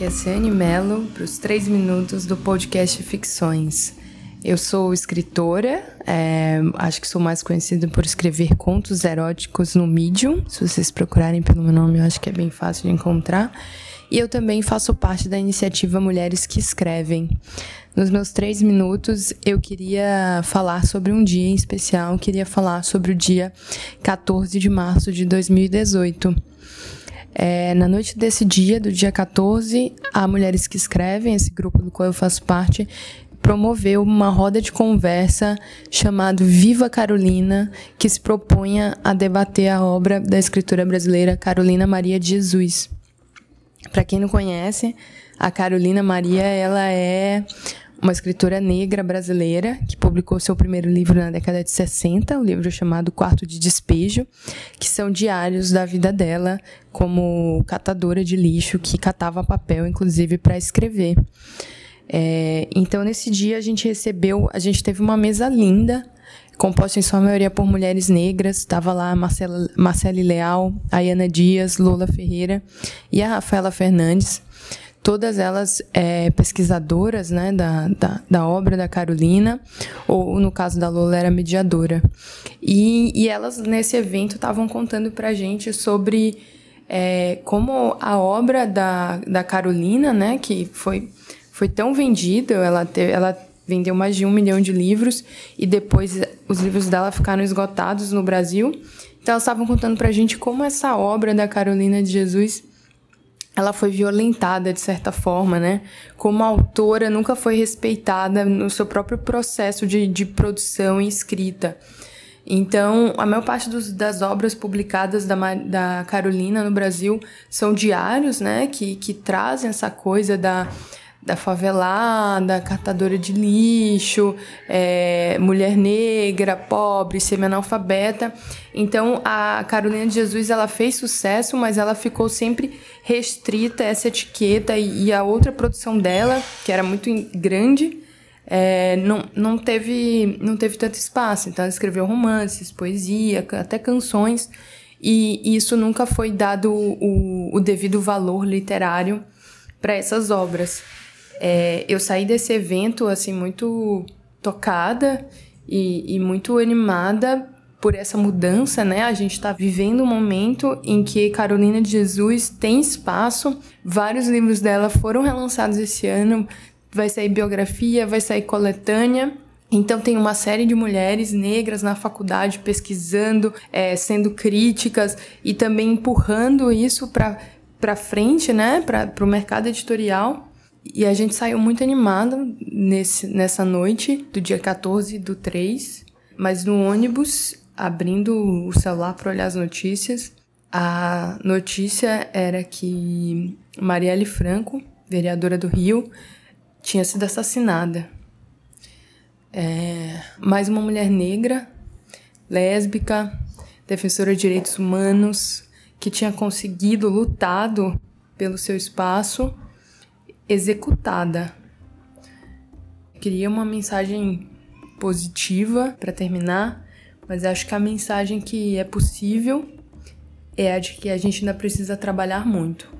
aqui é Ciane Mello para os três minutos do podcast Ficções. Eu sou escritora, é, acho que sou mais conhecida por escrever contos eróticos no Medium. Se vocês procurarem pelo meu nome, eu acho que é bem fácil de encontrar. E eu também faço parte da iniciativa Mulheres que Escrevem. Nos meus três minutos, eu queria falar sobre um dia em especial, queria falar sobre o dia 14 de março de 2018. É, na noite desse dia, do dia 14, a Mulheres que Escrevem, esse grupo do qual eu faço parte, promoveu uma roda de conversa chamado Viva Carolina, que se propunha a debater a obra da escritora brasileira Carolina Maria de Jesus. Para quem não conhece, a Carolina Maria, ela é uma escritora negra brasileira que publicou seu primeiro livro na década de 60, o um livro chamado Quarto de Despejo, que são diários da vida dela como catadora de lixo, que catava papel, inclusive, para escrever. É, então, nesse dia, a gente recebeu, a gente teve uma mesa linda, composta em sua maioria por mulheres negras. Estava lá Marcela, Marcele Leal, a Ana Dias, Lola Ferreira e a Rafaela Fernandes todas elas é, pesquisadoras né, da, da, da, obra da Carolina, ou no caso da Lola era mediadora. E, e elas, nesse evento, estavam contando para gente sobre é, como a obra da, da Carolina, né, que foi, foi tão vendida, ela, teve, ela vendeu mais de um milhão de livros, e depois os livros dela ficaram esgotados no Brasil. Então, elas estavam contando para gente como essa obra da Carolina de Jesus ela foi violentada de certa forma, né? Como autora, nunca foi respeitada no seu próprio processo de, de produção e escrita. Então, a maior parte dos, das obras publicadas da, da Carolina no Brasil são diários, né? Que, que trazem essa coisa da da favelada, catadora de lixo, é, mulher negra, pobre, semi-analfabeta. Então, a Carolina de Jesus ela fez sucesso, mas ela ficou sempre restrita a essa etiqueta e, e a outra produção dela, que era muito grande, é, não, não, teve, não teve tanto espaço. Então, ela escreveu romances, poesia, até canções, e isso nunca foi dado o, o devido valor literário para essas obras. É, eu saí desse evento assim muito tocada e, e muito animada por essa mudança, né? A gente está vivendo um momento em que Carolina de Jesus tem espaço. Vários livros dela foram relançados esse ano. Vai sair biografia, vai sair coletânea. Então tem uma série de mulheres negras na faculdade pesquisando, é, sendo críticas e também empurrando isso para para frente, né? Para o mercado editorial. E a gente saiu muito animado nesse, nessa noite do dia 14 do 3, mas no ônibus, abrindo o celular para olhar as notícias, a notícia era que Marielle Franco, vereadora do Rio, tinha sido assassinada. É, mais uma mulher negra, lésbica, defensora de direitos humanos, que tinha conseguido, lutado pelo seu espaço executada. Queria uma mensagem positiva para terminar, mas acho que a mensagem que é possível é a de que a gente ainda precisa trabalhar muito.